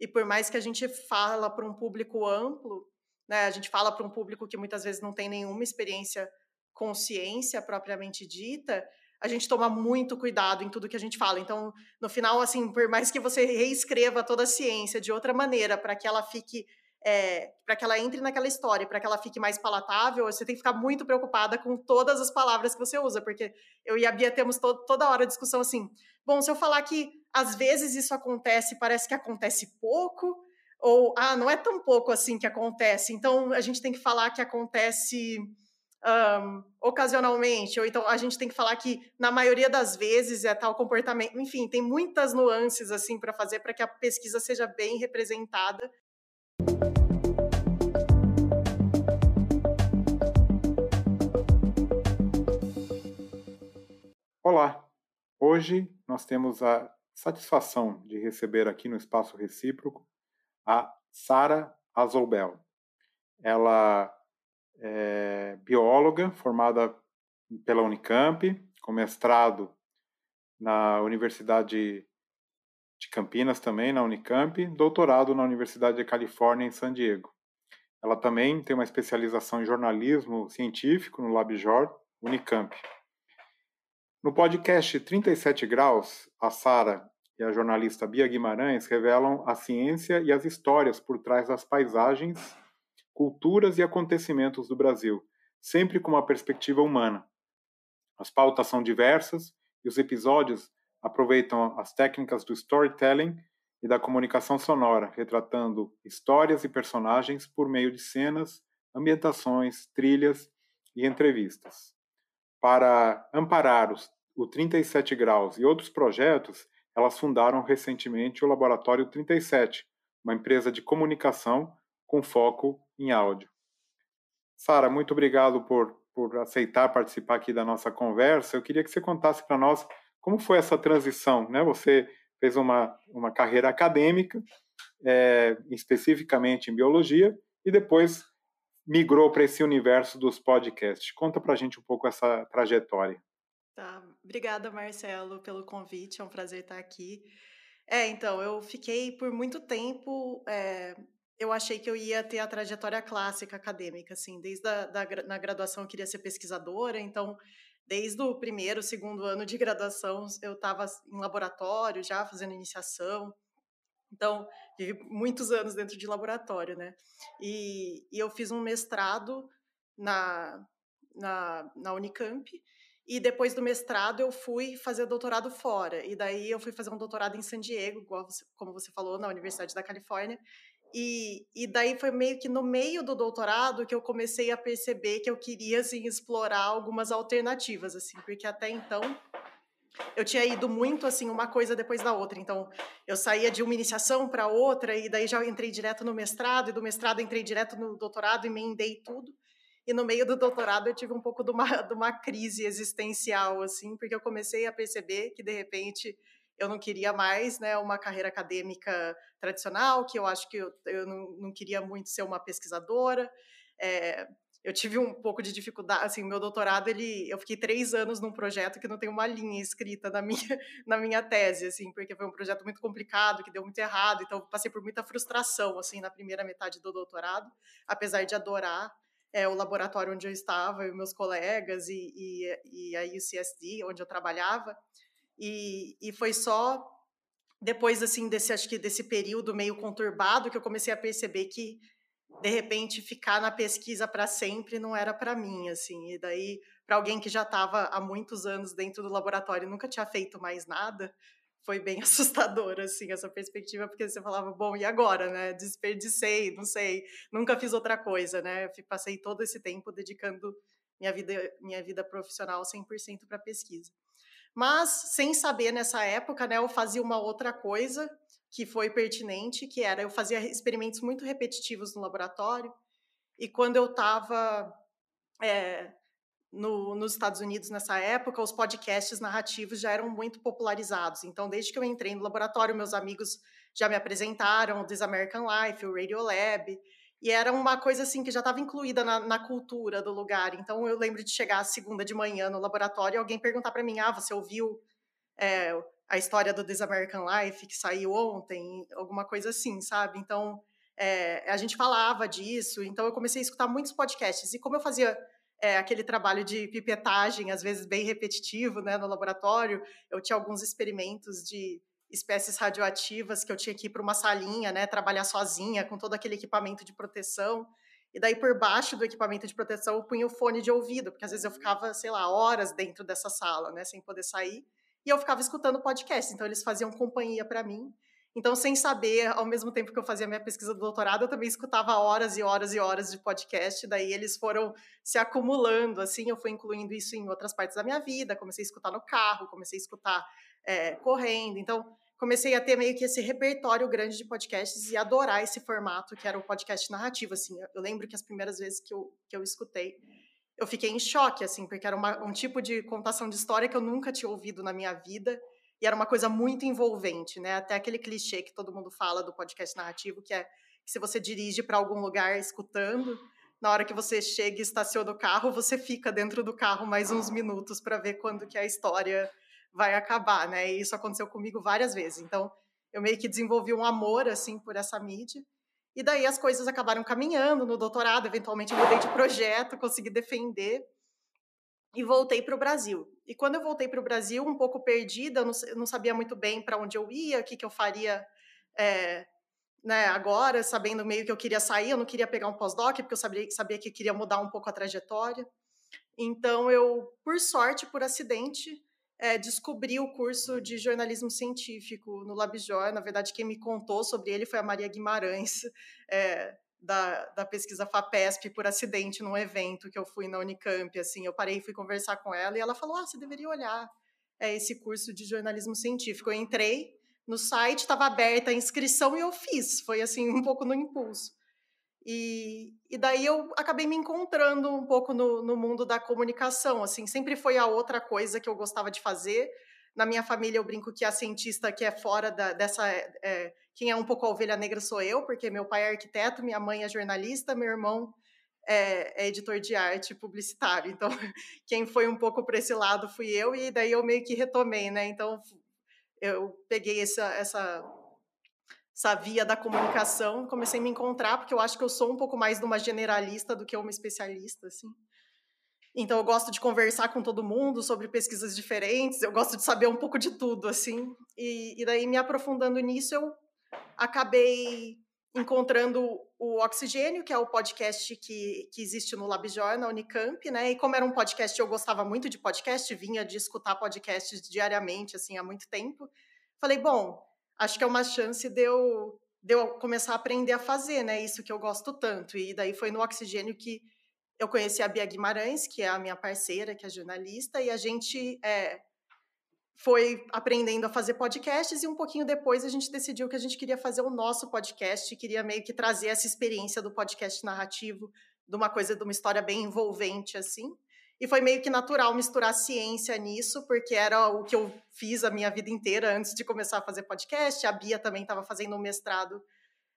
e por mais que a gente fala para um público amplo, né, a gente fala para um público que muitas vezes não tem nenhuma experiência com ciência propriamente dita, a gente toma muito cuidado em tudo que a gente fala. Então, no final, assim, por mais que você reescreva toda a ciência de outra maneira para que ela fique é, para que ela entre naquela história, para que ela fique mais palatável, você tem que ficar muito preocupada com todas as palavras que você usa, porque eu e a Bia temos to toda hora discussão assim. Bom, se eu falar que às vezes isso acontece, parece que acontece pouco, ou ah, não é tão pouco assim que acontece, então a gente tem que falar que acontece um, ocasionalmente, ou então a gente tem que falar que na maioria das vezes é tal comportamento. Enfim, tem muitas nuances assim para fazer para que a pesquisa seja bem representada Olá! Hoje nós temos a satisfação de receber aqui no Espaço Recíproco a Sara Azolbel. Ela é bióloga formada pela Unicamp, com mestrado na Universidade de Campinas também, na Unicamp, doutorado na Universidade de Califórnia em San Diego. Ela também tem uma especialização em jornalismo científico no LabJOR, Unicamp. No podcast 37 Graus, a Sara e a jornalista Bia Guimarães revelam a ciência e as histórias por trás das paisagens, culturas e acontecimentos do Brasil, sempre com uma perspectiva humana. As pautas são diversas e os episódios aproveitam as técnicas do storytelling e da comunicação sonora, retratando histórias e personagens por meio de cenas, ambientações, trilhas e entrevistas. Para amparar os, o 37 Graus e outros projetos, elas fundaram recentemente o Laboratório 37, uma empresa de comunicação com foco em áudio. Sara, muito obrigado por, por aceitar participar aqui da nossa conversa. Eu queria que você contasse para nós como foi essa transição. Né? Você fez uma, uma carreira acadêmica, é, especificamente em biologia, e depois migrou para esse universo dos podcasts. Conta para a gente um pouco essa trajetória. Tá, obrigada Marcelo pelo convite, é um prazer estar aqui. É, então, eu fiquei por muito tempo, é, eu achei que eu ia ter a trajetória clássica acadêmica, assim, desde a, da, na graduação eu queria ser pesquisadora, então, desde o primeiro, segundo ano de graduação, eu estava em laboratório já, fazendo iniciação, então, vivi muitos anos dentro de laboratório, né? E, e eu fiz um mestrado na, na, na Unicamp, e depois do mestrado eu fui fazer doutorado fora. E daí eu fui fazer um doutorado em San Diego, você, como você falou, na Universidade da Califórnia. E, e daí foi meio que no meio do doutorado que eu comecei a perceber que eu queria assim, explorar algumas alternativas, assim, porque até então eu tinha ido muito assim uma coisa depois da outra. Então, eu saía de uma iniciação para outra e daí já entrei direto no mestrado e do mestrado entrei direto no doutorado, emendei tudo. E no meio do doutorado eu tive um pouco de uma, de uma crise existencial assim, porque eu comecei a perceber que de repente eu não queria mais, né, uma carreira acadêmica tradicional, que eu acho que eu, eu não, não queria muito ser uma pesquisadora. É, eu tive um pouco de dificuldade, assim, meu doutorado, ele, eu fiquei três anos num projeto que não tem uma linha escrita na minha, na minha tese, assim, porque foi um projeto muito complicado, que deu muito errado, então passei por muita frustração, assim, na primeira metade do doutorado, apesar de adorar é, o laboratório onde eu estava, e meus colegas, e, e, e a UCSD, onde eu trabalhava, e, e foi só depois, assim, desse, acho que desse período meio conturbado que eu comecei a perceber que de repente ficar na pesquisa para sempre não era para mim, assim. E daí, para alguém que já estava há muitos anos dentro do laboratório e nunca tinha feito mais nada, foi bem assustador, assim, essa perspectiva, porque você falava, bom, e agora, né? Desperdicei, não sei, nunca fiz outra coisa, né? Passei todo esse tempo dedicando minha vida, minha vida profissional 100% para pesquisa. Mas, sem saber nessa época, né, eu fazia uma outra coisa que foi pertinente, que era eu fazia experimentos muito repetitivos no laboratório, e quando eu estava é, no, nos Estados Unidos nessa época, os podcasts narrativos já eram muito popularizados. Então, desde que eu entrei no laboratório, meus amigos já me apresentaram o This American Life, o Radio Lab, e era uma coisa assim que já estava incluída na, na, cultura do lugar. Então, eu lembro de chegar segunda de manhã no laboratório e alguém perguntar para mim: Ah, você ouviu é, a história do This American Life, que saiu ontem, alguma coisa assim, sabe? Então, é, a gente falava disso, então eu comecei a escutar muitos podcasts. E como eu fazia é, aquele trabalho de pipetagem, às vezes bem repetitivo, né, no laboratório, eu tinha alguns experimentos de espécies radioativas que eu tinha que ir para uma salinha, né, trabalhar sozinha com todo aquele equipamento de proteção. E daí, por baixo do equipamento de proteção, eu punha o fone de ouvido, porque às vezes eu ficava, sei lá, horas dentro dessa sala, né, sem poder sair. E eu ficava escutando podcast. Então, eles faziam companhia para mim. Então, sem saber, ao mesmo tempo que eu fazia minha pesquisa do doutorado, eu também escutava horas e horas e horas de podcast. Daí, eles foram se acumulando. Assim, eu fui incluindo isso em outras partes da minha vida. Comecei a escutar no carro, comecei a escutar é, correndo. Então, comecei a ter meio que esse repertório grande de podcasts e adorar esse formato que era o podcast narrativo, assim. Eu lembro que as primeiras vezes que eu, que eu escutei, eu fiquei em choque, assim, porque era uma, um tipo de contação de história que eu nunca tinha ouvido na minha vida e era uma coisa muito envolvente, né? Até aquele clichê que todo mundo fala do podcast narrativo, que é que se você dirige para algum lugar escutando, na hora que você chega e estaciona o carro, você fica dentro do carro mais uns minutos para ver quando que a história vai acabar, né? E isso aconteceu comigo várias vezes. Então, eu meio que desenvolvi um amor assim por essa mídia. E daí as coisas acabaram caminhando no doutorado, eventualmente mudei de projeto, consegui defender e voltei para o Brasil. E quando eu voltei para o Brasil, um pouco perdida, eu não, não sabia muito bem para onde eu ia, o que, que eu faria é, né, agora, sabendo meio que eu queria sair, eu não queria pegar um pós-doc, porque eu sabia, sabia que queria mudar um pouco a trajetória. Então, eu, por sorte, por acidente, é, descobri o curso de jornalismo científico no LabJOR. Na verdade, quem me contou sobre ele foi a Maria Guimarães, é, da, da, pesquisa FAPESP, por acidente, num evento que eu fui na Unicamp. Assim, eu parei e fui conversar com ela e ela falou: Ah, você deveria olhar é, esse curso de jornalismo científico. Eu entrei no site, estava aberta a inscrição e eu fiz. Foi assim, um pouco no impulso. E, e daí eu acabei me encontrando um pouco no, no mundo da comunicação, assim, sempre foi a outra coisa que eu gostava de fazer. Na minha família eu brinco que a cientista que é fora da, dessa, é, quem é um pouco a ovelha negra sou eu, porque meu pai é arquiteto, minha mãe é jornalista, meu irmão é, é editor de arte publicitário. Então, quem foi um pouco para esse lado fui eu, e daí eu meio que retomei, né? Então, eu peguei essa, essa essa via da comunicação, comecei a me encontrar, porque eu acho que eu sou um pouco mais de uma generalista do que uma especialista, assim. Então, eu gosto de conversar com todo mundo sobre pesquisas diferentes, eu gosto de saber um pouco de tudo, assim. E, e daí, me aprofundando nisso, eu acabei encontrando o Oxigênio, que é o podcast que, que existe no LabJOR, na Unicamp, né? E como era um podcast, eu gostava muito de podcast, vinha de escutar podcasts diariamente, assim, há muito tempo. Falei, bom, acho que é uma chance de eu, de eu começar a aprender a fazer, né? Isso que eu gosto tanto. E daí foi no Oxigênio que eu conheci a Bia Guimarães, que é a minha parceira, que é jornalista, e a gente é, foi aprendendo a fazer podcasts e um pouquinho depois a gente decidiu que a gente queria fazer o nosso podcast, queria meio que trazer essa experiência do podcast narrativo, de uma coisa, de uma história bem envolvente assim. E foi meio que natural misturar ciência nisso, porque era o que eu fiz a minha vida inteira antes de começar a fazer podcast. A Bia também estava fazendo um mestrado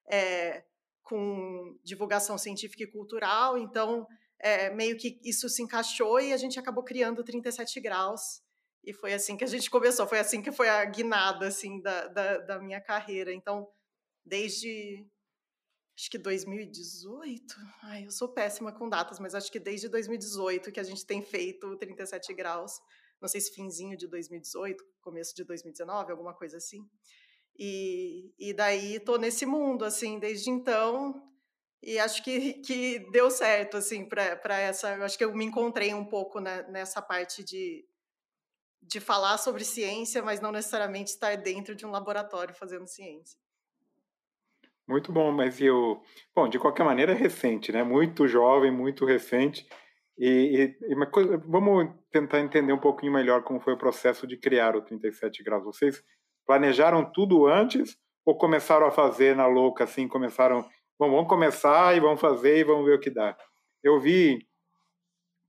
é, com divulgação científica e cultural, então é, meio que isso se encaixou e a gente acabou criando 37 graus. E foi assim que a gente começou, foi assim que foi a guinada assim, da, da, da minha carreira. Então, desde acho que 2018. Ai, eu sou péssima com datas, mas acho que desde 2018 que a gente tem feito 37 graus. Não sei se finzinho de 2018, começo de 2019, alguma coisa assim. E, e daí tô nesse mundo, assim, desde então. E acho que, que deu certo, assim, para essa. Acho que eu me encontrei um pouco nessa parte de, de falar sobre ciência, mas não necessariamente estar dentro de um laboratório fazendo ciência. Muito bom, mas eu. Bom, de qualquer maneira é recente, né? Muito jovem, muito recente. E, e, e coisa, vamos tentar entender um pouquinho melhor como foi o processo de criar o 37 graus. Vocês planejaram tudo antes ou começaram a fazer na louca, assim? Começaram, bom, vamos começar e vamos fazer e vamos ver o que dá. Eu vi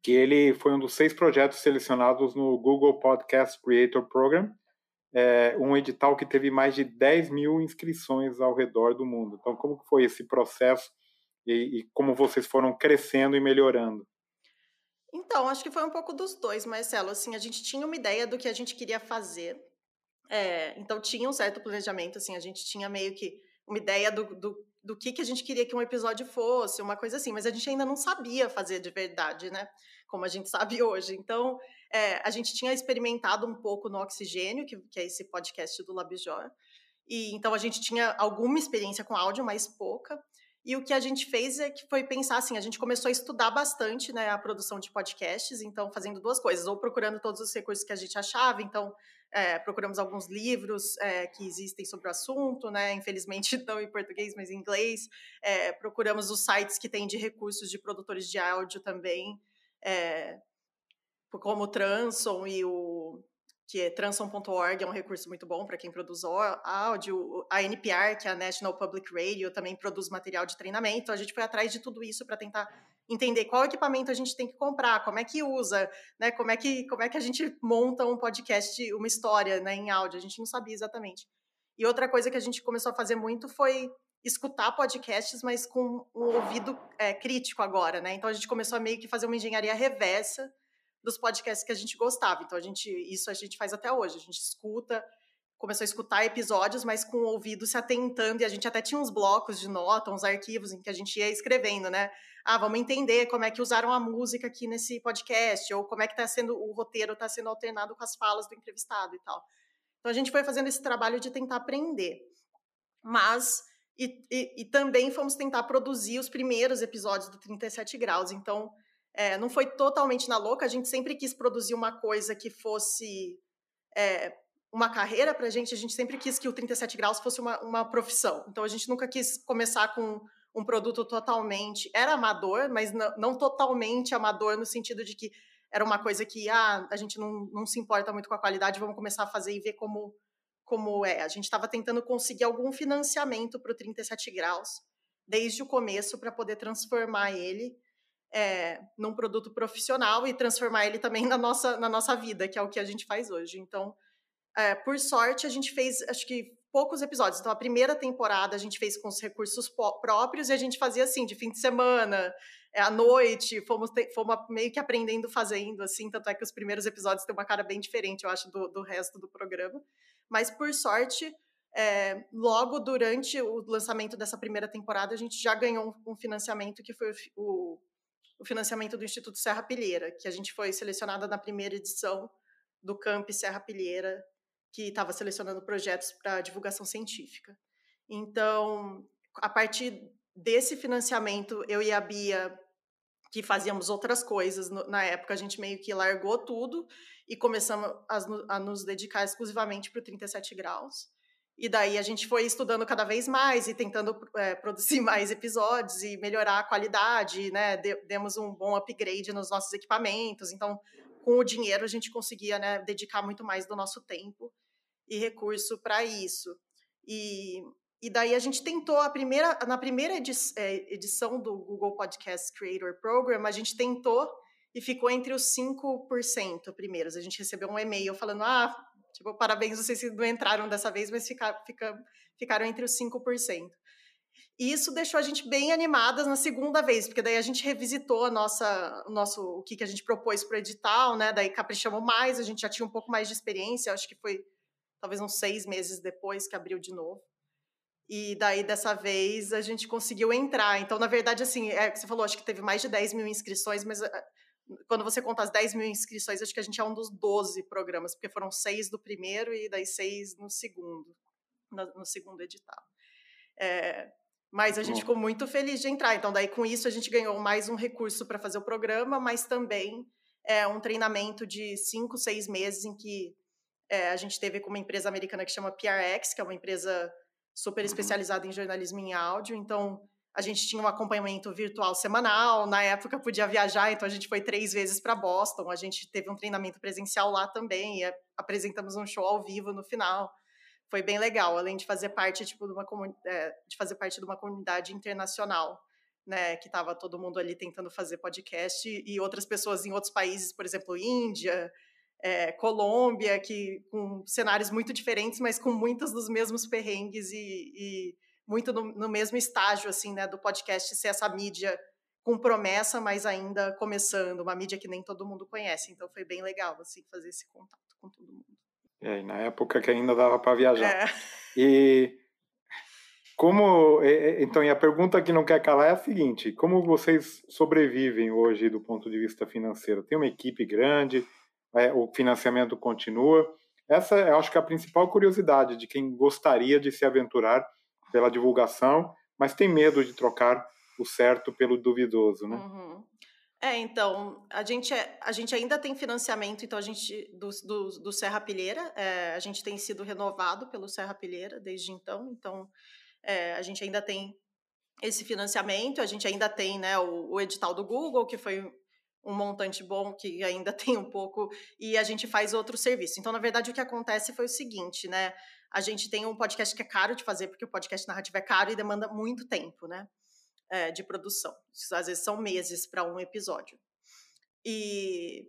que ele foi um dos seis projetos selecionados no Google Podcast Creator Program é, um edital que teve mais de 10 mil inscrições ao redor do mundo. Então, como foi esse processo e, e como vocês foram crescendo e melhorando? Então, acho que foi um pouco dos dois, Marcelo. Assim, a gente tinha uma ideia do que a gente queria fazer. É, então tinha um certo planejamento, assim, a gente tinha meio que uma ideia do, do, do que, que a gente queria que um episódio fosse, uma coisa assim, mas a gente ainda não sabia fazer de verdade, né? Como a gente sabe hoje. Então, é, a gente tinha experimentado um pouco no Oxigênio, que, que é esse podcast do Labijor, e então a gente tinha alguma experiência com áudio, mas pouca. E o que a gente fez é que foi pensar assim, a gente começou a estudar bastante, né, a produção de podcasts, então fazendo duas coisas, ou procurando todos os recursos que a gente achava, então é, procuramos alguns livros é, que existem sobre o assunto, né, infelizmente não em português, mas em inglês, é, procuramos os sites que têm de recursos de produtores de áudio também, é, como o Transon e o que é transom.org, é um recurso muito bom para quem produz áudio. A NPR, que é a National Public Radio, também produz material de treinamento. A gente foi atrás de tudo isso para tentar entender qual equipamento a gente tem que comprar, como é que usa, né? Como é que, como é que a gente monta um podcast, uma história né, em áudio. A gente não sabia exatamente. E outra coisa que a gente começou a fazer muito foi escutar podcasts, mas com um ouvido é, crítico agora, né? Então a gente começou a meio que fazer uma engenharia reversa dos podcasts que a gente gostava. Então a gente isso a gente faz até hoje. A gente escuta, começou a escutar episódios, mas com o ouvido se atentando e a gente até tinha uns blocos de nota, uns arquivos em que a gente ia escrevendo, né? Ah, vamos entender como é que usaram a música aqui nesse podcast ou como é que está sendo o roteiro está sendo alternado com as falas do entrevistado e tal. Então a gente foi fazendo esse trabalho de tentar aprender. Mas e, e, e também fomos tentar produzir os primeiros episódios do 37 graus. Então, é, não foi totalmente na louca, a gente sempre quis produzir uma coisa que fosse é, uma carreira para a gente, a gente sempre quis que o 37 graus fosse uma, uma profissão. Então a gente nunca quis começar com um produto totalmente. Era amador, mas não, não totalmente amador no sentido de que era uma coisa que ah, a gente não, não se importa muito com a qualidade, vamos começar a fazer e ver como, como é. A gente estava tentando conseguir algum financiamento para o 37 graus desde o começo para poder transformar ele é, num produto profissional e transformar ele também na nossa, na nossa vida, que é o que a gente faz hoje. Então, é, por sorte, a gente fez, acho que, poucos episódios. Então, a primeira temporada a gente fez com os recursos próprios e a gente fazia assim, de fim de semana, é, à noite, fomos, fomos meio que aprendendo fazendo, assim, tanto é que os primeiros episódios têm uma cara bem diferente, eu acho, do, do resto do programa. Mas, por sorte, é, logo durante o lançamento dessa primeira temporada, a gente já ganhou um financiamento que foi o, o financiamento do Instituto Serra Pilheira, que a gente foi selecionada na primeira edição do Camp Serra Pilheira, que estava selecionando projetos para divulgação científica. Então, a partir desse financiamento, eu e a Bia, que fazíamos outras coisas na época, a gente meio que largou tudo e começamos a, a nos dedicar exclusivamente para o 37 graus. E daí a gente foi estudando cada vez mais e tentando é, produzir mais episódios e melhorar a qualidade, né? Demos um bom upgrade nos nossos equipamentos. Então, com o dinheiro, a gente conseguia né, dedicar muito mais do nosso tempo e recurso para isso. E, e daí a gente tentou, a primeira, na primeira é, edição do Google Podcast Creator Program, a gente tentou e ficou entre os 5% primeiros. A gente recebeu um e-mail falando, ah, Tipo, parabéns, vocês não entraram dessa vez, mas fica, fica, ficaram entre os 5%. E isso deixou a gente bem animadas na segunda vez, porque daí a gente revisitou a nossa, o nosso, o que, que a gente propôs para o edital, né? Daí caprichamos mais, a gente já tinha um pouco mais de experiência, acho que foi talvez uns seis meses depois que abriu de novo. E daí, dessa vez, a gente conseguiu entrar. Então, na verdade, assim, é que você falou, acho que teve mais de 10 mil inscrições, mas eh, quando você conta as 10 mil inscrições, acho que a gente é um dos 12 programas, porque foram seis do primeiro e daí seis no segundo, no, no segundo edital. É, mas a gente ficou muito feliz de entrar. Então, daí com isso a gente ganhou mais um recurso para fazer o programa, mas também é, um treinamento de cinco, seis meses em que é, a gente teve com uma empresa americana que chama PRX, que é uma empresa super uhum. especializada em jornalismo em áudio. Então, a gente tinha um acompanhamento virtual semanal, na época podia viajar, então a gente foi três vezes para Boston, a gente teve um treinamento presencial lá também, e apresentamos um show ao vivo no final. Foi bem legal, além de fazer parte tipo de uma é, de fazer parte de uma comunidade internacional, né, que estava todo mundo ali tentando fazer podcast e outras pessoas em outros países, por exemplo, Índia, é, Colômbia, que com cenários muito diferentes, mas com muitos dos mesmos perrengues e, e muito no, no, mesmo estágio assim, né, do podcast ser essa mídia com promessa, mas ainda começando, uma mídia que nem todo mundo conhece. Então foi bem legal assim fazer esse contato com todo mundo. É, na época que ainda dava para viajar. É. E como então, e a pergunta que não quer calar é a seguinte: como vocês sobrevivem hoje do ponto de vista financeiro? Tem uma equipe grande, é, o financiamento continua. Essa eu acho que é a principal curiosidade de quem gostaria de se aventurar pela divulgação, mas tem medo de trocar o certo pelo duvidoso, né? Uhum. É, então, a gente, é, a gente ainda tem financiamento, então a gente, do, do, do Serra Pilheira, é, a gente tem sido renovado pelo Serra Pilheira desde então, então é, a gente ainda tem esse financiamento, a gente ainda tem né, o, o edital do Google, que foi um montante bom que ainda tem um pouco, e a gente faz outro serviço. Então, na verdade, o que acontece foi o seguinte, né? A gente tem um podcast que é caro de fazer, porque o podcast narrativo é caro e demanda muito tempo, né? É, de produção. Às vezes são meses para um episódio. E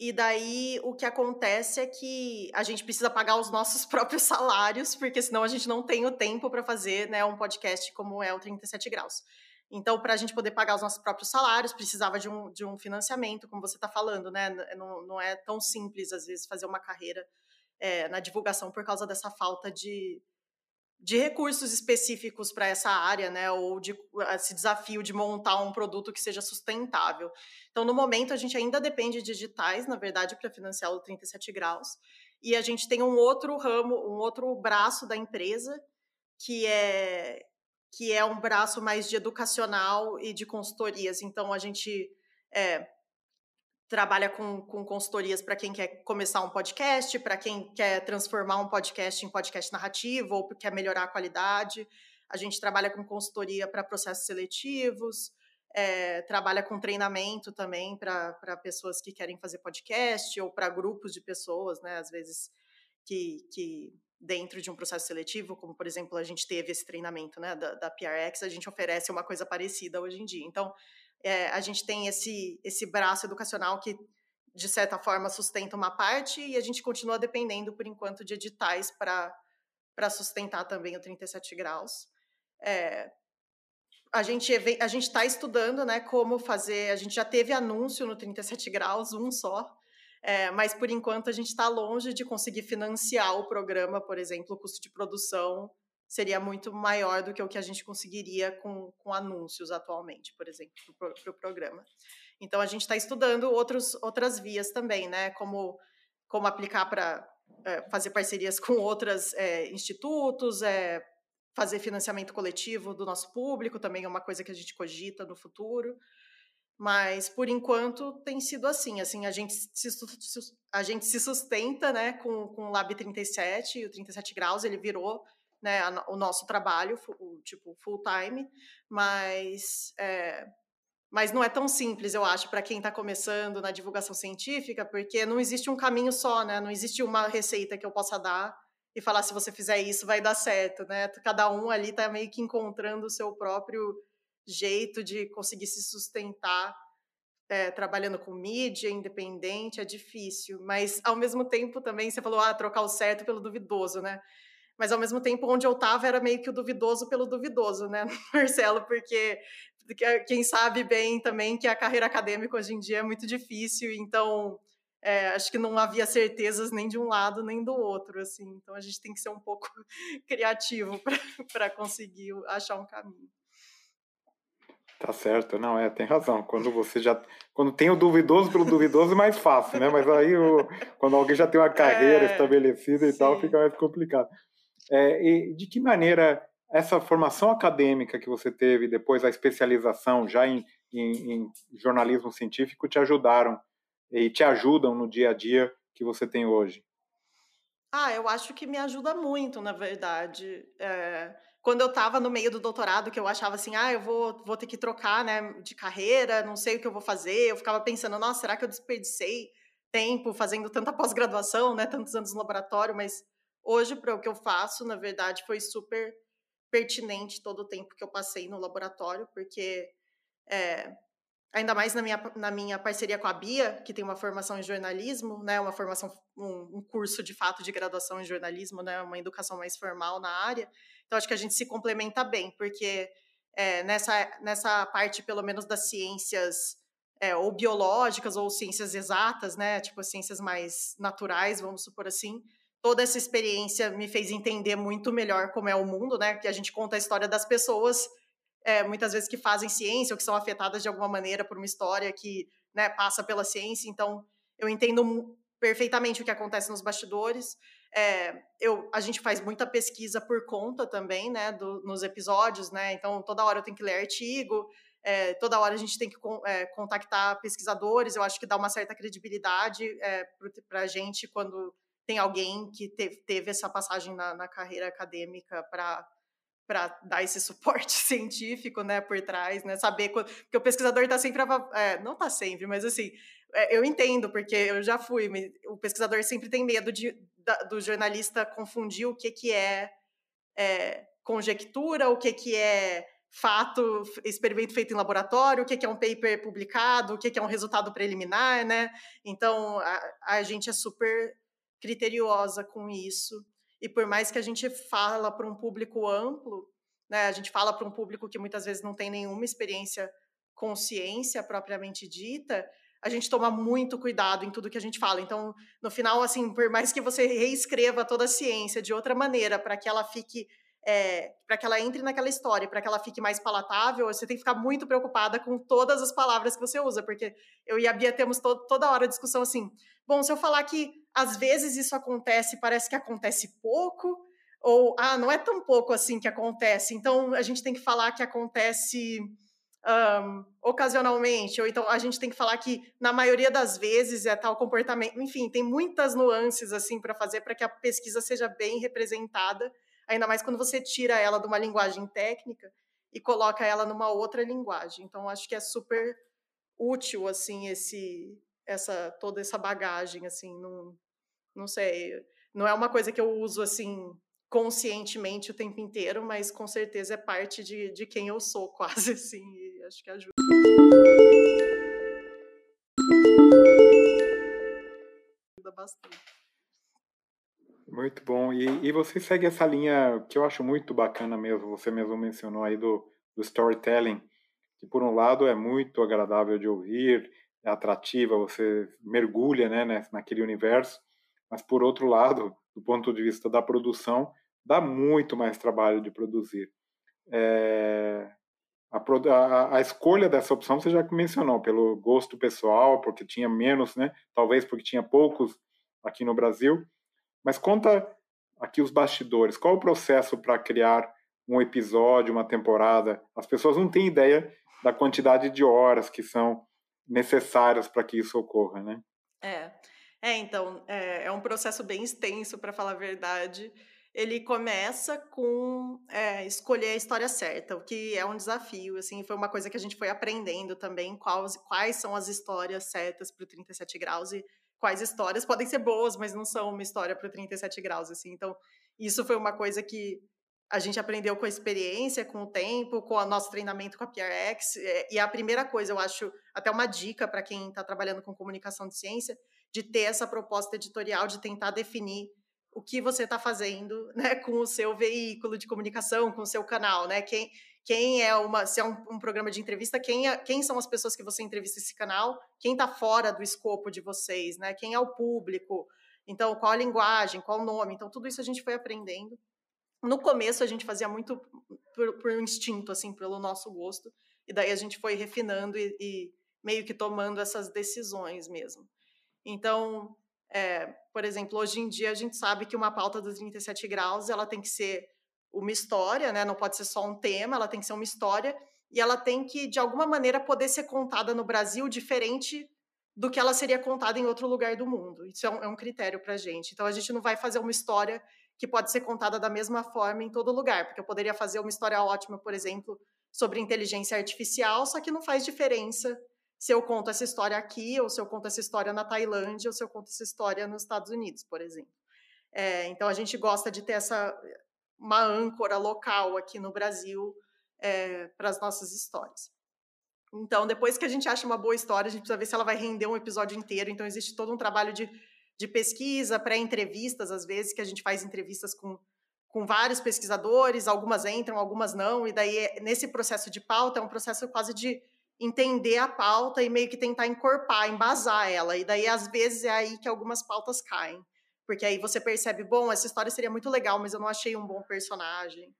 e daí o que acontece é que a gente precisa pagar os nossos próprios salários, porque senão a gente não tem o tempo para fazer né, um podcast como é o 37 Graus. Então, para a gente poder pagar os nossos próprios salários, precisava de um, de um financiamento, como você está falando, né? Não, não é tão simples, às vezes, fazer uma carreira é, na divulgação por causa dessa falta de, de recursos específicos para essa área, né, ou de esse desafio de montar um produto que seja sustentável. Então, no momento, a gente ainda depende de digitais, na verdade, para financiar o 37 graus, e a gente tem um outro ramo, um outro braço da empresa, que é que é um braço mais de educacional e de consultorias. Então, a gente é, trabalha com, com consultorias para quem quer começar um podcast, para quem quer transformar um podcast em podcast narrativo ou quer melhorar a qualidade. A gente trabalha com consultoria para processos seletivos, é, trabalha com treinamento também para pessoas que querem fazer podcast ou para grupos de pessoas, né? Às vezes que, que dentro de um processo seletivo, como por exemplo a gente teve esse treinamento né, da, da PRX, a gente oferece uma coisa parecida hoje em dia. Então, é, a gente tem esse, esse braço educacional que, de certa forma, sustenta uma parte e a gente continua dependendo, por enquanto, de editais para sustentar também o 37 graus. É, a gente a gente está estudando, né, como fazer. A gente já teve anúncio no 37 graus, um só, é, mas por enquanto a gente está longe de conseguir financiar o programa, por exemplo, o custo de produção seria muito maior do que o que a gente conseguiria com, com anúncios atualmente, por exemplo, para o pro programa. Então, a gente está estudando outros, outras vias também, né? Como, como aplicar para é, fazer parcerias com outros é, institutos, é, fazer financiamento coletivo do nosso público, também é uma coisa que a gente cogita no futuro. Mas, por enquanto, tem sido assim. assim a, gente se, a gente se sustenta né, com, com o Lab 37, o 37 graus, ele virou né, a, o nosso trabalho, o, tipo, full time, mas, é, mas não é tão simples, eu acho, para quem está começando na divulgação científica, porque não existe um caminho só, né? Não existe uma receita que eu possa dar e falar se você fizer isso vai dar certo, né? Cada um ali está meio que encontrando o seu próprio jeito de conseguir se sustentar é, trabalhando com mídia independente é difícil, mas ao mesmo tempo também você falou, ah, trocar o certo pelo duvidoso, né? mas ao mesmo tempo onde eu estava era meio que o duvidoso pelo duvidoso, né, Marcelo? Porque quem sabe bem também que a carreira acadêmica hoje em dia é muito difícil, então é, acho que não havia certezas nem de um lado nem do outro, assim. Então a gente tem que ser um pouco criativo para conseguir achar um caminho. Tá certo, não, é, tem razão. Quando você já. Quando tem o duvidoso pelo duvidoso é mais fácil, né? Mas aí o, quando alguém já tem uma carreira é, estabelecida e sim. tal, fica mais complicado. É, e de que maneira essa formação acadêmica que você teve, depois a especialização já em, em, em jornalismo científico, te ajudaram e te ajudam no dia a dia que você tem hoje? Ah, eu acho que me ajuda muito, na verdade. É, quando eu estava no meio do doutorado, que eu achava assim, ah, eu vou, vou ter que trocar né, de carreira, não sei o que eu vou fazer, eu ficava pensando, nossa, será que eu desperdicei tempo fazendo tanta pós-graduação, né, tantos anos no laboratório, mas Hoje, para o que eu faço, na verdade, foi super pertinente todo o tempo que eu passei no laboratório, porque é, ainda mais na minha, na minha parceria com a Bia, que tem uma formação em jornalismo, né, uma formação, um, um, curso de fato de graduação em jornalismo, né, uma educação mais formal na área. Então, acho que a gente se complementa bem, porque é, nessa, nessa parte, pelo menos das ciências é, ou biológicas ou ciências exatas, né, tipo as ciências mais naturais, vamos supor assim, toda essa experiência me fez entender muito melhor como é o mundo, né? Que a gente conta a história das pessoas, é, muitas vezes que fazem ciência ou que são afetadas de alguma maneira por uma história que né, passa pela ciência. Então, eu entendo perfeitamente o que acontece nos bastidores. É, eu, a gente faz muita pesquisa por conta também, né, do, nos episódios, né? Então, toda hora eu tenho que ler artigo, é, toda hora a gente tem que é, contactar pesquisadores. Eu acho que dá uma certa credibilidade para a gente quando tem alguém que teve, teve essa passagem na, na carreira acadêmica para para dar esse suporte científico, né, por trás, né, saber quando, porque o pesquisador está sempre, é, não está sempre, mas assim, é, eu entendo porque eu já fui, o pesquisador sempre tem medo de, da, do jornalista confundir o que que é, é conjectura, o que que é fato, experimento feito em laboratório, o que é um paper publicado, o que é um resultado preliminar, né? Então a, a gente é super criteriosa com isso. E por mais que a gente fala para um público amplo, né, a gente fala para um público que muitas vezes não tem nenhuma experiência com ciência propriamente dita, a gente toma muito cuidado em tudo que a gente fala. Então, no final, assim, por mais que você reescreva toda a ciência de outra maneira para que ela fique é, para que ela entre naquela história, para que ela fique mais palatável, você tem que ficar muito preocupada com todas as palavras que você usa, porque eu e a Bia temos to toda hora discussão assim. Bom, se eu falar que às vezes isso acontece, parece que acontece pouco, ou ah, não é tão pouco assim que acontece, então a gente tem que falar que acontece um, ocasionalmente, ou então a gente tem que falar que na maioria das vezes é tal comportamento. Enfim, tem muitas nuances assim para fazer para que a pesquisa seja bem representada ainda mais quando você tira ela de uma linguagem técnica e coloca ela numa outra linguagem. Então acho que é super útil assim esse essa toda essa bagagem assim, não não sei, não é uma coisa que eu uso assim conscientemente o tempo inteiro, mas com certeza é parte de, de quem eu sou, quase assim, e acho que ajuda. Bastante. Muito bom. E, e você segue essa linha que eu acho muito bacana mesmo, você mesmo mencionou aí do, do storytelling, que por um lado é muito agradável de ouvir, é atrativa, você mergulha né, naquele universo, mas por outro lado, do ponto de vista da produção, dá muito mais trabalho de produzir. É, a, a, a, escolha dessa opção você já mencionou, pelo gosto pessoal, porque tinha menos, né? Talvez porque tinha poucos aqui no Brasil, mas conta aqui os bastidores. Qual o processo para criar um episódio, uma temporada? As pessoas não têm ideia da quantidade de horas que são necessárias para que isso ocorra, né? É, é então, é, é um processo bem extenso, para falar a verdade. Ele começa com é, escolher a história certa, o que é um desafio, assim, foi uma coisa que a gente foi aprendendo também, quais, quais são as histórias certas para o 37 graus, e quais histórias podem ser boas, mas não são uma história para 37 graus, assim. Então, isso foi uma coisa que a gente aprendeu com a experiência, com o tempo, com o nosso treinamento com a PRX. É, e a primeira coisa, eu acho, até uma dica para quem está trabalhando com comunicação de ciência, de ter essa proposta editorial, de tentar definir o que você está fazendo né, com o seu veículo de comunicação, com o seu canal, né? Quem, quem é uma, se é um, um programa de entrevista, quem, é, quem são as pessoas que você entrevista esse canal, quem está fora do escopo de vocês, né? Quem é o público, então qual a linguagem, qual o nome, então tudo isso a gente foi aprendendo. No começo a gente fazia muito por, por instinto, assim, pelo nosso gosto, e daí a gente foi refinando e, e meio que tomando essas decisões mesmo. Então, é, por exemplo, hoje em dia a gente sabe que uma pauta dos 37 graus ela tem que ser uma história, né? Não pode ser só um tema, ela tem que ser uma história e ela tem que, de alguma maneira, poder ser contada no Brasil diferente do que ela seria contada em outro lugar do mundo. Isso é um, é um critério para a gente. Então, a gente não vai fazer uma história que pode ser contada da mesma forma em todo lugar, porque eu poderia fazer uma história ótima, por exemplo, sobre inteligência artificial, só que não faz diferença se eu conto essa história aqui, ou se eu conto essa história na Tailândia, ou se eu conto essa história nos Estados Unidos, por exemplo. É, então, a gente gosta de ter essa, uma âncora local aqui no Brasil é, para as nossas histórias. Então, depois que a gente acha uma boa história, a gente precisa ver se ela vai render um episódio inteiro. Então, existe todo um trabalho de, de pesquisa, pré-entrevistas, às vezes, que a gente faz entrevistas com, com vários pesquisadores, algumas entram, algumas não, e daí, nesse processo de pauta, é um processo quase de entender a pauta e meio que tentar encorpar, embasar ela. E daí, às vezes, é aí que algumas pautas caem Porque aí você percebe, bom, essa história seria muito legal, mas eu não achei um bom personagem.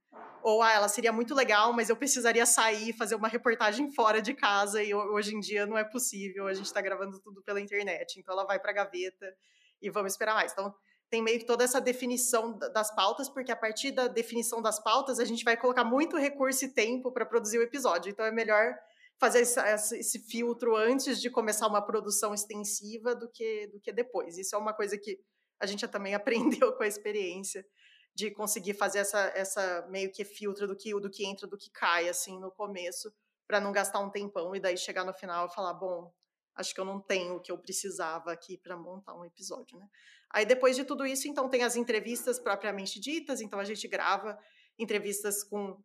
Ou, ah, ela seria muito legal, mas eu precisaria sair fazer uma reportagem fora de casa e hoje em dia não é possível, a gente está gravando tudo pela internet. Então ela vai para a gaveta e vamos esperar mais. Então tem meio que toda essa definição das pautas, porque a partir da definição das pautas a gente vai colocar muito recurso e tempo para produzir o episódio. Então é melhor fazer esse, esse, filtro antes de começar uma produção extensiva do que, do que depois. Isso é uma coisa que a gente também aprendeu com a experiência de conseguir fazer essa, essa meio que filtro do que, do que entra, do que cai, assim, no começo, para não gastar um tempão e daí chegar no final e falar, bom, acho que eu não tenho o que eu precisava aqui para montar um episódio, né? Aí depois de tudo isso, então tem as entrevistas propriamente ditas, então a gente grava entrevistas com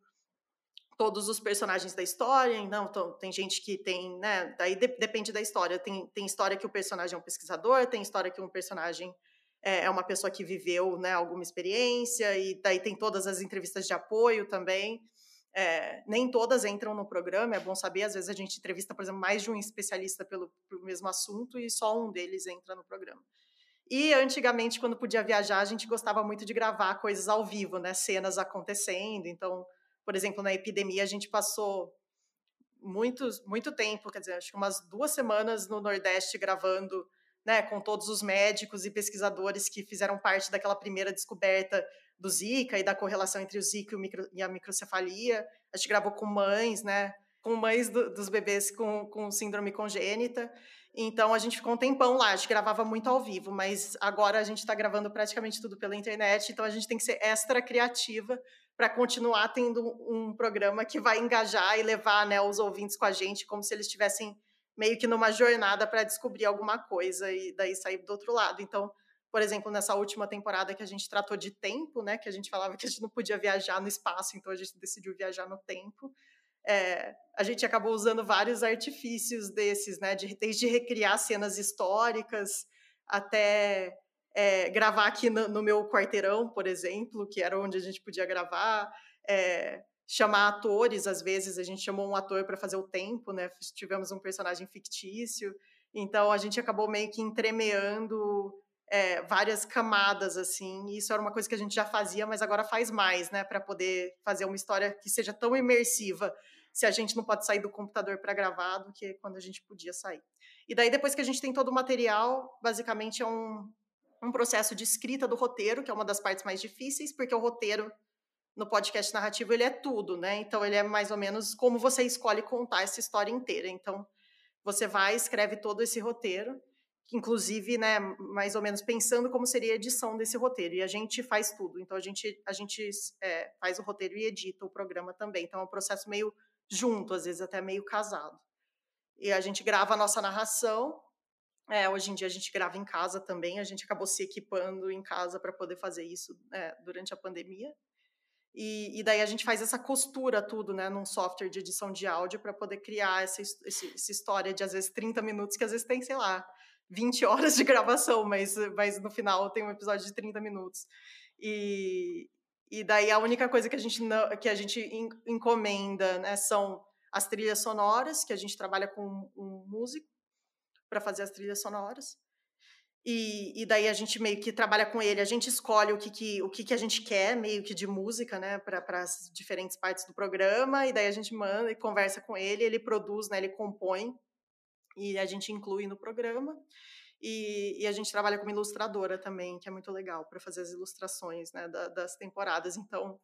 todos os personagens da história, então, então tem gente que tem, né, daí de, depende da história, tem, tem história que o personagem é um pesquisador, tem história que um personagem é, é uma pessoa que viveu né, alguma experiência, e daí tem todas as entrevistas de apoio também. É, nem todas entram no programa, é bom saber. Às vezes a gente entrevista, por exemplo, mais de um especialista pelo, pelo mesmo assunto e só um deles entra no programa. E antigamente, quando podia viajar, a gente gostava muito de gravar coisas ao vivo, né? Cenas acontecendo. Então, por exemplo, na epidemia, a gente passou muitos, muito tempo, quer dizer, acho que umas duas semanas no Nordeste gravando né, com todos os médicos e pesquisadores que fizeram parte daquela primeira descoberta do Zika e da correlação entre o Zika e, o micro, e a microcefalia. A gente gravou com mães, né, com mães do, dos bebês com, com síndrome congênita. Então a gente ficou um tempão lá, a gente gravava muito ao vivo, mas agora a gente está gravando praticamente tudo pela internet, então a gente tem que ser extra criativa para continuar tendo um programa que vai engajar e levar né, os ouvintes com a gente, como se eles estivessem meio que numa jornada para descobrir alguma coisa e daí sair do outro lado. Então, por exemplo, nessa última temporada que a gente tratou de tempo, né, que a gente falava que a gente não podia viajar no espaço, então a gente decidiu viajar no tempo. É, a gente acabou usando vários artifícios desses, né, de, desde recriar cenas históricas até é, gravar aqui no, no, meu quarteirão, por exemplo, que era onde a gente podia gravar. É, chamar atores, às vezes a gente chamou um ator para fazer o tempo, né? Tivemos um personagem fictício, então a gente acabou meio que entremeando é, várias camadas assim. E isso era uma coisa que a gente já fazia, mas agora faz mais, né? Para poder fazer uma história que seja tão imersiva, se a gente não pode sair do computador para gravar, do que quando a gente podia sair. E daí depois que a gente tem todo o material, basicamente é um um processo de escrita do roteiro, que é uma das partes mais difíceis, porque o roteiro no podcast narrativo ele é tudo, né? Então ele é mais ou menos como você escolhe contar essa história inteira. Então você vai escreve todo esse roteiro, inclusive, né, mais ou menos pensando como seria a edição desse roteiro. E a gente faz tudo. Então a gente a gente é, faz o roteiro e edita o programa também. Então é um processo meio junto, às vezes até meio casado. E a gente grava a nossa narração. É, hoje em dia a gente grava em casa também. A gente acabou se equipando em casa para poder fazer isso é, durante a pandemia. E, e, daí a gente faz essa costura tudo, né, num software de edição de áudio para poder criar essa, esse, essa história de às vezes 30 minutos, que às vezes tem, sei lá, 20 horas de gravação, mas, mas no final tem um episódio de 30 minutos. E, e daí a única coisa que a gente, não, que a gente encomenda né, são as trilhas sonoras, que a gente trabalha com um músico para fazer as trilhas sonoras. E, e, daí a gente meio que trabalha com ele, a gente escolhe o que, que, o que, que a gente quer, meio que de música, né, para as diferentes partes do programa, e daí a gente manda e conversa com ele, ele produz, né, ele compõe, e a gente inclui no programa. E, e a gente trabalha como ilustradora também, que é muito legal para fazer as ilustrações né, da, das temporadas. Então,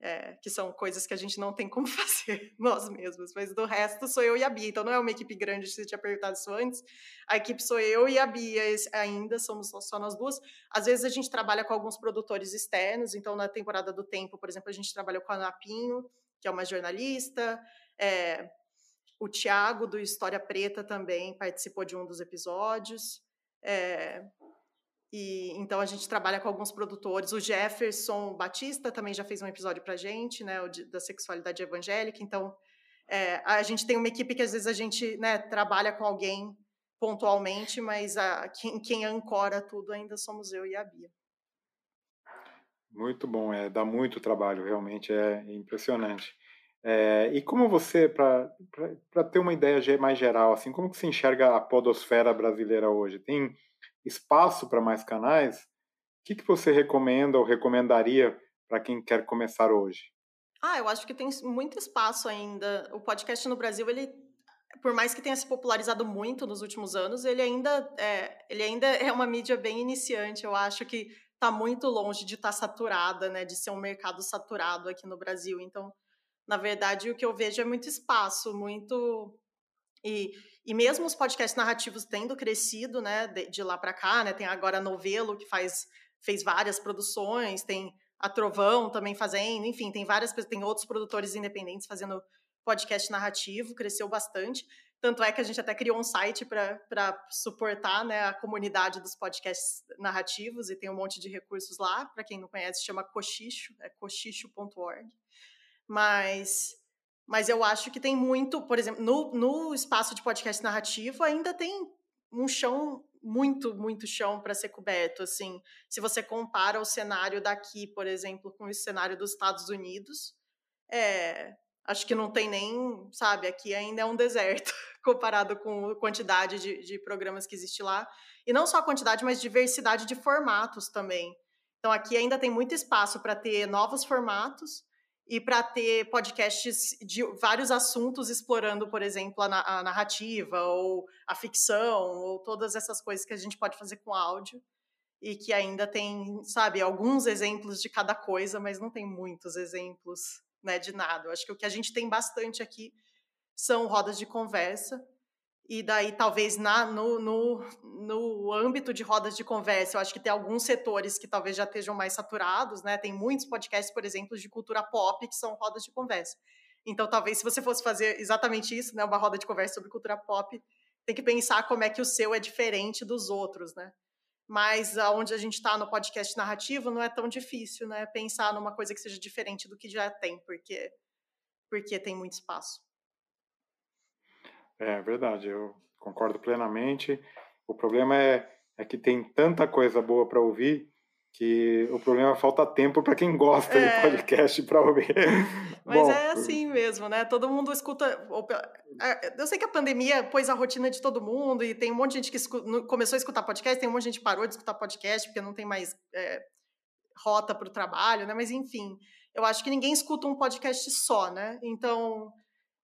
é, que são coisas que a gente não tem como fazer nós mesmos, mas do resto sou eu e a Bia, então não é uma equipe grande, se tinha perguntado isso antes, a equipe sou eu e a Bia ainda, somos só nós duas, às vezes a gente trabalha com alguns produtores externos, então na temporada do Tempo, por exemplo, a gente trabalhou com a Napinho, que é uma jornalista, é, o Tiago, do História Preta, também participou de um dos episódios, é, e então a gente trabalha com alguns produtores. O Jefferson Batista também já fez um episódio para gente, né, da sexualidade evangélica. Então é, a gente tem uma equipe que às vezes a gente né, trabalha com alguém pontualmente, mas a, quem, quem ancora tudo ainda somos eu e a Bia. Muito bom, é, dá muito trabalho, realmente é impressionante. É, e como você, para ter uma ideia mais geral, assim, como que se enxerga a podosfera brasileira hoje? Tem espaço para mais canais? que, que você recomenda ou recomendaria para quem quer começar hoje? Ah, eu acho que tem muito espaço ainda. O podcast no Brasil, ele, por mais que tenha se popularizado muito nos últimos anos, ele ainda é, ele ainda é uma mídia bem iniciante. Eu acho que está muito longe de estar tá saturada, né, de ser um mercado saturado aqui no Brasil. Então, na verdade, o que eu vejo é muito espaço, muito e, e mesmo os podcasts narrativos tendo crescido, né, de, de lá para cá, né, tem agora a Novelo que faz fez várias produções, tem a Trovão também fazendo, enfim, tem várias tem outros produtores independentes fazendo podcast narrativo, cresceu bastante. Tanto é que a gente até criou um site para suportar né, a comunidade dos podcasts narrativos e tem um monte de recursos lá. Para quem não conhece, chama Cochicho, é cochicho.org. Mas, mas eu acho que tem muito, por exemplo, no, no espaço de podcast narrativo ainda tem um chão muito, muito chão para ser coberto. Assim, se você compara o cenário daqui, por exemplo, com o cenário dos Estados Unidos, é, acho que não tem nem, sabe, aqui ainda é um deserto comparado com a quantidade de, de programas que existe lá. E não só a quantidade, mas diversidade de formatos também. Então aqui ainda tem muito espaço para ter novos formatos e para ter podcasts de vários assuntos explorando, por exemplo, a, a, narrativa ou a ficção ou todas essas coisas que a gente pode fazer com áudio e que ainda tem, sabe, alguns exemplos de cada coisa, mas não tem muitos exemplos, né, de nada. Eu acho que o que a gente tem bastante aqui são rodas de conversa e daí talvez na, no, no, no âmbito de rodas de conversa, eu acho que tem alguns setores que talvez já estejam mais saturados, né? Tem muitos podcasts, por exemplo, de cultura pop que são rodas de conversa. Então, talvez se você fosse fazer exatamente isso, né, uma roda de conversa sobre cultura pop, tem que pensar como é que o seu é diferente dos outros, né? Mas aonde a gente está no podcast narrativo não é tão difícil, né? Pensar numa coisa que seja diferente do que já tem, porque porque tem muito espaço. É verdade, eu concordo plenamente. O problema é, é que tem tanta coisa boa para ouvir que o problema é falta tempo para quem gosta é. de podcast para ouvir. Mas Bom, é assim mesmo, né? Todo mundo escuta. Eu sei que a pandemia pôs a rotina de todo mundo e tem um monte de gente que começou a escutar podcast, tem um monte de gente que parou de escutar podcast porque não tem mais é, rota para o trabalho, né? Mas enfim, eu acho que ninguém escuta um podcast só, né? Então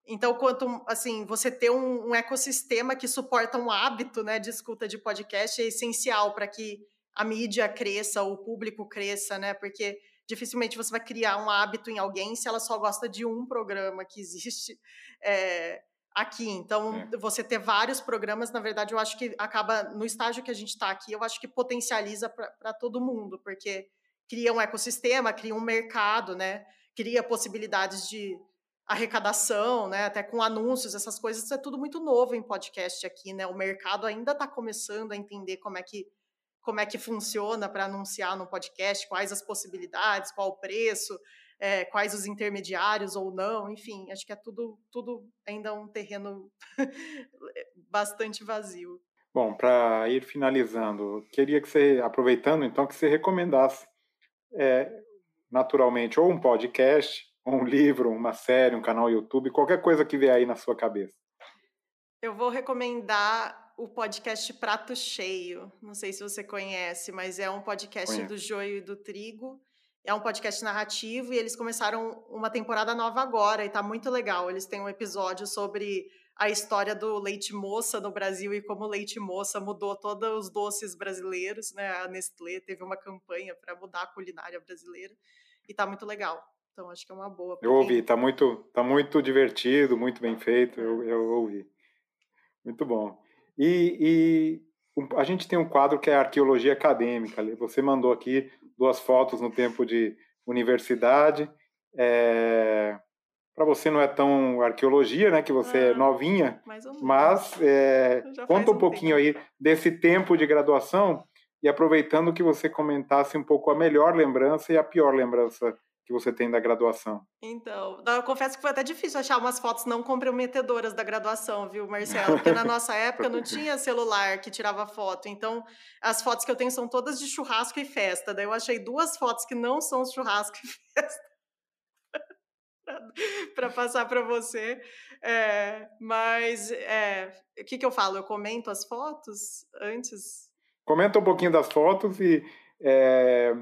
então, quanto assim, você ter um, um, ecossistema que suporta um hábito né, de escuta de podcast é essencial para que a mídia cresça, o público cresça, né? Porque dificilmente você vai criar um hábito em alguém se ela só gosta de um programa que existe é, aqui. Então, é. você ter vários programas, na verdade, eu acho que acaba, no estágio que a gente está aqui, eu acho que potencializa para todo mundo, porque cria um ecossistema, cria um mercado, né? Cria possibilidades de arrecadação, né, até com anúncios, essas coisas, é tudo muito novo em podcast aqui, né? O mercado ainda está começando a entender como é que como é que funciona para anunciar no podcast, quais as possibilidades, qual o preço, é, quais os intermediários ou não, enfim, acho que é tudo, tudo ainda um terreno bastante vazio. Bom, para ir finalizando, queria que você, aproveitando então, que você recomendasse é, naturalmente ou um podcast um livro, uma série, um canal YouTube, qualquer coisa que vier aí na sua cabeça. Eu vou recomendar o podcast Prato Cheio. Não sei se você conhece, mas é um podcast Conheço. do Joio e do Trigo. É um podcast narrativo e eles começaram uma temporada nova agora e tá muito legal. Eles têm um episódio sobre a história do leite moça no Brasil e como o leite moça mudou todos os doces brasileiros, né? A Nestlé teve uma campanha para mudar a culinária brasileira e tá muito legal. Então acho que é uma boa. Eu ouvi, tá muito, tá muito divertido, muito bem feito. Eu, eu ouvi. Muito bom. E, e, a gente tem um quadro que é arqueologia acadêmica. Você mandou aqui duas fotos no tempo de universidade. É, Para você não é tão arqueologia, né? Que você é ah, é novinha. Mas é, conta um, um pouquinho tempo. aí desse tempo de graduação e aproveitando que você comentasse um pouco a melhor lembrança e a pior lembrança que você tem da graduação? Então, eu confesso que foi até difícil achar umas fotos não comprometedoras da graduação, viu, Marcelo? Porque na nossa época não tinha celular que tirava foto. Então, as fotos que eu tenho são todas de churrasco e festa. Daí eu achei duas fotos que não são churrasco e festa. para passar para você. É, mas é, o que, que eu falo? Eu comento as fotos antes? Comenta um pouquinho das fotos e É,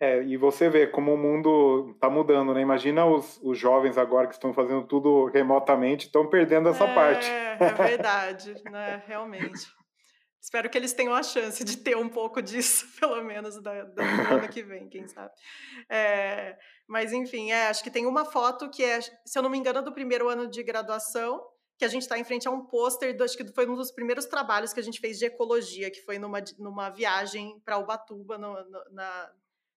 é, e você vê como o mundo está mudando, né? Imagina os, os jovens agora que estão fazendo tudo remotamente, estão perdendo essa é, parte. É verdade, né? Realmente. Espero que eles tenham a chance de ter um pouco disso, pelo menos, da, do ano que vem, quem sabe. É, mas, enfim, é, acho que tem uma foto que é, se eu não me engano, do primeiro ano de graduação, que a gente está em frente a um pôster, acho que foi um dos primeiros trabalhos que a gente fez de ecologia, que foi numa, numa viagem para Ubatuba, no, no, na,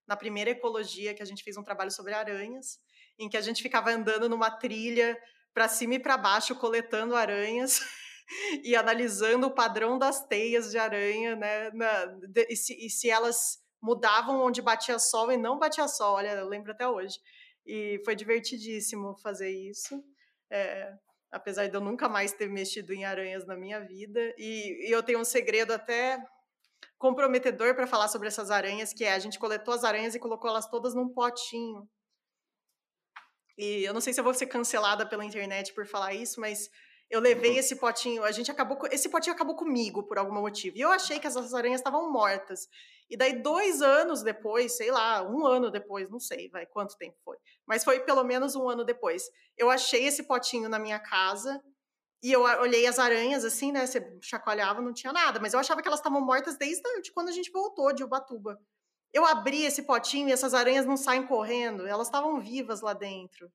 na primeira ecologia, que a gente fez um trabalho sobre aranhas, em que a gente ficava andando numa trilha para cima e para baixo, coletando aranhas e analisando o padrão das teias de aranha, né? Na, de, e, se, e, se, elas mudavam onde batia sol e não batia sol, olha, eu lembro até hoje. E foi divertidíssimo fazer isso. É, apesar de eu nunca mais ter mexido em aranhas na minha vida. E, e eu tenho um segredo até comprometedor para falar sobre essas aranhas, que é a gente coletou as aranhas e colocou elas todas num potinho. E eu não sei se eu vou ser cancelada pela internet por falar isso, mas eu levei esse potinho, a gente acabou, esse potinho acabou comigo por algum motivo. E eu achei que essas aranhas estavam mortas. E daí dois anos depois, sei lá, um ano depois, não sei, vai quanto tempo foi, mas foi pelo menos um ano depois. Eu achei esse potinho na minha casa e eu olhei as aranhas, assim, né? Você chacoalhava, não tinha nada. Mas eu achava que elas estavam mortas desde de quando a gente voltou de Ubatuba. Eu abri esse potinho e essas aranhas não saem correndo. Elas estavam vivas lá dentro.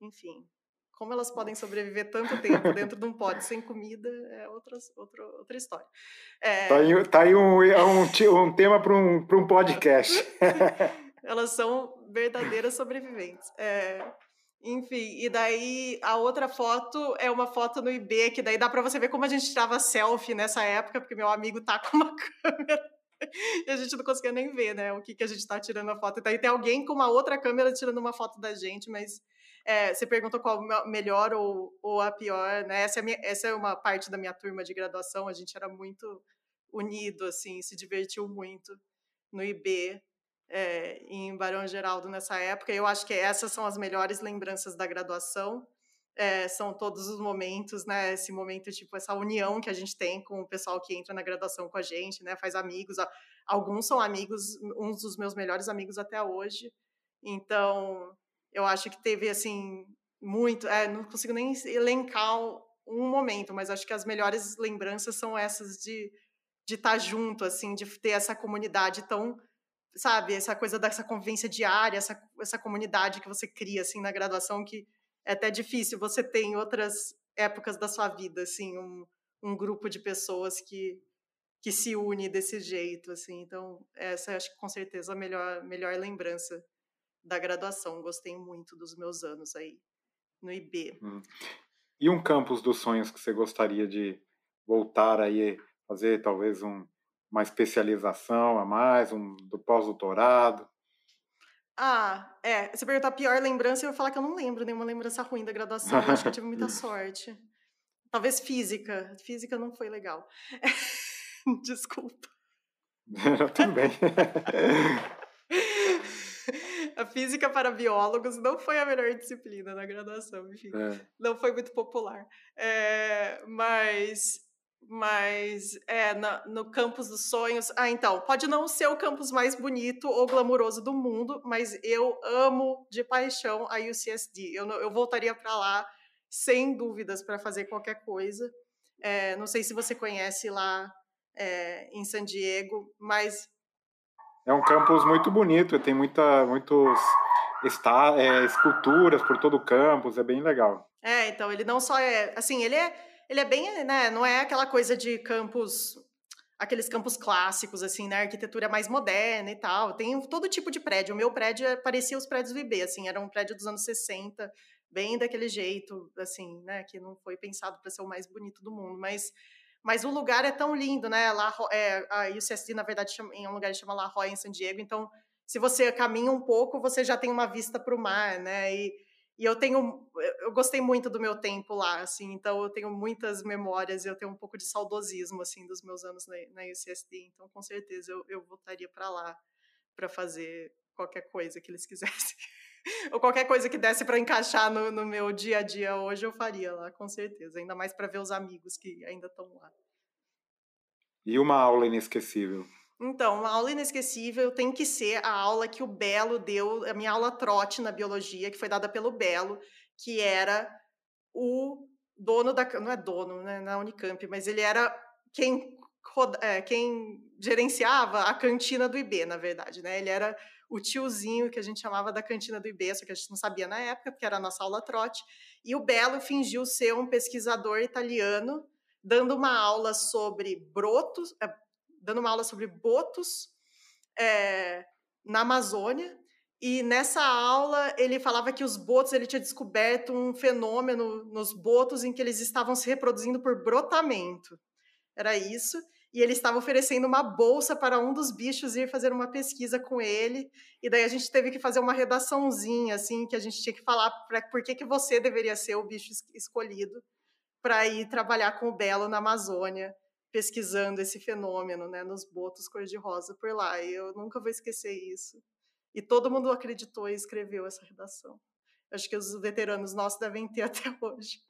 Enfim, como elas podem sobreviver tanto tempo dentro de um pote sem comida é outra, outra, outra história. É... Tá aí, tá aí um, é um, um tema para um, um podcast. elas são verdadeiras sobreviventes. É... Enfim, e daí a outra foto é uma foto no IB, que daí dá para você ver como a gente tirava selfie nessa época, porque meu amigo tá com uma câmera e a gente não conseguia nem ver, né, o que, que a gente tá tirando a foto. E daí tem alguém com uma outra câmera tirando uma foto da gente, mas é, você pergunta qual melhor ou, ou a pior, né? Essa é, minha, essa é uma parte da minha turma de graduação, a gente era muito unido, assim, se divertiu muito no IB é, em Barão Geraldo nessa época. Eu acho que essas são as melhores lembranças da graduação. É, são todos os momentos, né? Esse momento, tipo, essa união que a gente tem com o pessoal que entra na graduação com a gente, né? Faz amigos. Alguns são amigos, uns dos meus melhores amigos até hoje. Então, eu acho que teve, assim, muito. É, não consigo nem elencar um momento, mas acho que as melhores lembranças são essas de de estar tá junto, assim, de ter essa comunidade tão sabe, essa coisa dessa convivência diária, essa, essa comunidade que você cria, assim, na graduação, que é até difícil você ter em outras épocas da sua vida, assim, um, um grupo de pessoas que, que se une desse jeito, assim. Então, essa acho que com certeza a melhor, melhor lembrança da graduação. Gostei muito dos meus anos aí no IB. Hum. E um campus dos sonhos que você gostaria de voltar aí, fazer talvez um, uma especialização a mais, um do pós-doutorado? Ah, é. Se perguntar a pior lembrança, eu vou falar que eu não lembro nenhuma lembrança ruim da graduação. Eu acho que eu tive muita sorte. Talvez física. Física não foi legal. Desculpa. Tudo bem. a física para biólogos não foi a melhor disciplina na graduação, enfim. É. Não foi muito popular. É, mas mas é na, no campus dos sonhos. Ah, então, pode não ser o campus mais bonito ou glamuroso do mundo, mas eu amo de paixão a UCSD. Eu, eu voltaria para lá sem dúvidas para fazer qualquer coisa. É, não sei se você conhece lá é, em San Diego, mas é um campus muito bonito. Tem muita, muitos está, é, esculturas por todo o campus. É bem legal. É, então ele não só é assim, ele é ele é bem, né, não é aquela coisa de campos aqueles campos clássicos, assim, né? Arquitetura mais moderna e tal. Tem todo tipo de prédio. O meu prédio é, parecia os prédios do IB, assim, era um prédio dos anos 60, bem daquele jeito, assim, né? Que não foi pensado para ser o mais bonito do mundo. Mas, mas o lugar é tão lindo, né? Lá, é, a UCSD, na verdade, chama, em um lugar que chama La Jolla, em San Diego. Então, se você caminha um pouco, você já tem uma vista para o mar, né? E, e eu tenho, eu gostei muito do meu tempo lá, assim, então eu tenho muitas memórias, eu tenho um pouco de saudosismo, assim, dos meus anos na, na UCSD, então com certeza eu, eu voltaria para lá para fazer qualquer coisa que eles quisessem. Ou qualquer coisa que desse para encaixar no, no, meu dia a dia hoje, eu faria lá, com certeza. Ainda mais para ver os amigos que ainda estão lá. E uma aula inesquecível? Então, uma aula inesquecível tem que ser a aula que o Belo deu, a minha aula trote na biologia, que foi dada pelo Belo, que era o dono da. Não é dono, né, na Unicamp, mas ele era quem, é, quem gerenciava a cantina do IB, na verdade, né? Ele era o tiozinho que a gente chamava da cantina do IB, só que a gente não sabia na época, porque era a nossa aula trote. E o Belo fingiu ser um pesquisador italiano, dando uma aula sobre brotos, é, dando uma aula sobre botos é, na Amazônia. E nessa aula ele falava que os botos ele tinha descoberto um fenômeno nos botos em que eles estavam se reproduzindo por brotamento. Era isso. E ele estava oferecendo uma bolsa para um dos bichos ir fazer uma pesquisa com ele. E daí a gente teve que fazer uma redaçãozinha, assim, que a gente tinha que falar para por que, que você deveria ser o bicho escolhido para ir trabalhar com o Belo na Amazônia pesquisando esse fenômeno, né, nos botos cor-de-rosa por lá. E eu nunca vou esquecer isso. E todo mundo acreditou e escreveu essa redação. Acho que os veteranos nossos devem ter até hoje.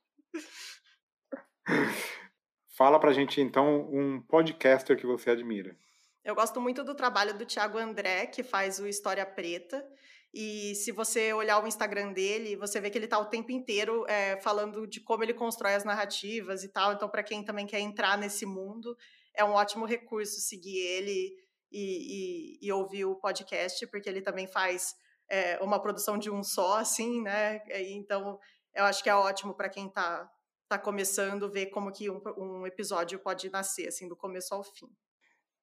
Fala pra gente então um podcaster que você admira. Eu gosto muito do trabalho do Tiago André, que faz o História Preta. E se você olhar o Instagram dele, você vê que ele está o tempo inteiro é, falando de como ele constrói as narrativas e tal. Então, para quem também quer entrar nesse mundo, é um ótimo recurso seguir ele e, e, e ouvir o podcast, porque ele também faz é, uma produção de um só, assim, né? Então, eu acho que é ótimo para quem está tá começando ver como que um, um, episódio pode nascer, assim, do começo ao fim.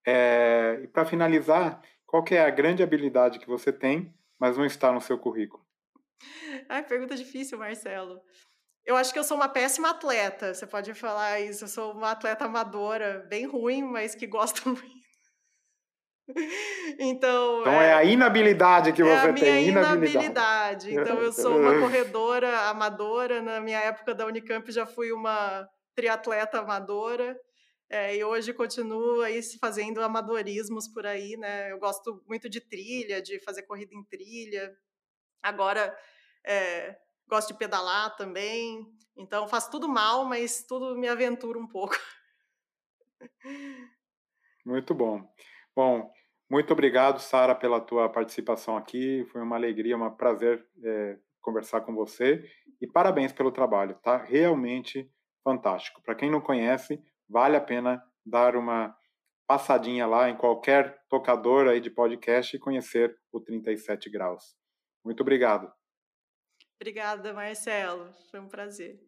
É, e para finalizar, qual é a grande habilidade que você tem mas não está no seu currículo? Ai, pergunta difícil, Marcelo. Eu acho que eu sou uma péssima atleta. Você pode falar isso. Eu sou uma atleta amadora, bem ruim, mas que gosto muito. Então, então é, é, a inabilidade que é você a minha tem. Inabilidade. Então, eu sou uma corredora amadora. Na minha época da Unicamp, já fui uma triatleta amadora. É, e hoje continuo aí fazendo amadorismos por aí, né? Eu gosto muito de trilha, de fazer corrida em trilha. Agora é, gosto de pedalar também. Então faço tudo mal, mas tudo me aventura um pouco. Muito bom. Bom, muito obrigado, Sara, pela tua participação aqui. Foi uma alegria, um prazer é, conversar com você. E parabéns pelo trabalho, tá? Realmente fantástico. Para quem não conhece, vale a pena dar uma passadinha lá em qualquer tocador aí de podcast e conhecer o 37 graus. Muito obrigado. Obrigada, Marcelo. Foi um prazer.